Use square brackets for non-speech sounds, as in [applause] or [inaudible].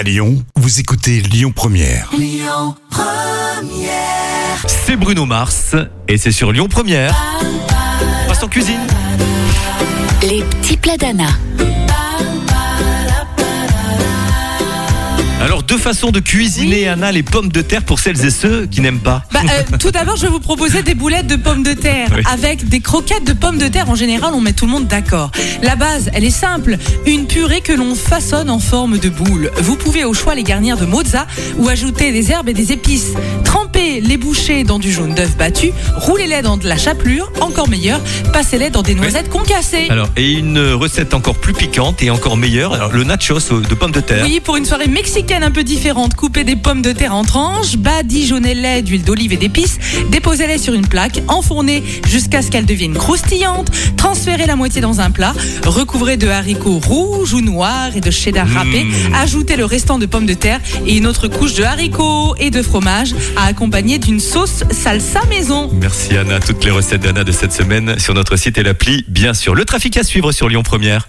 À Lyon, vous écoutez Lyon Première. C'est Bruno Mars et c'est sur Lyon Première. On passe en cuisine. Les petits plats d'Anna. Deux façons de cuisiner Anna les pommes de terre pour celles et ceux qui n'aiment pas. Bah, euh, [laughs] tout d'abord, je vais vous proposer des boulettes de pommes de terre Oui. avec des croquettes de pommes de terre. En général, on met tout le monde d'accord. La base, elle est simple. Une purée que l'on façonne en forme de boule. Vous pouvez au choix les garnir de mozza ou ajouter des herbes et des épices. Trempez les bouchées dans du jaune d'œuf battu. Roulez-les dans de la chapelure. Encore meilleur, passez-les dans des noisettes concassées. Alors et une recette encore plus piquante et encore meilleure, alors le nachos de pommes de terre. Oui, pour une soirée mexicaine un peu différente, coupez des pommes de terre en tranches, badigeonnez-les d'huile d'olive et d'épices, déposez-les sur une plaque, enfournez jusqu'à ce qu'elles deviennent croustillantes, transférez la moitié dans un plat, recouvrez de haricots rouges ou noirs et de cheddar râpé, ajoutez le restant de pommes de terre et une autre couche de haricots et de fromage à accompagner d'une sauce salsa maison. Merci Anna, toutes les recettes d'Anna de cette semaine sur notre site et l'appli, bien sûr. Le trafic à suivre sur Lyon Première.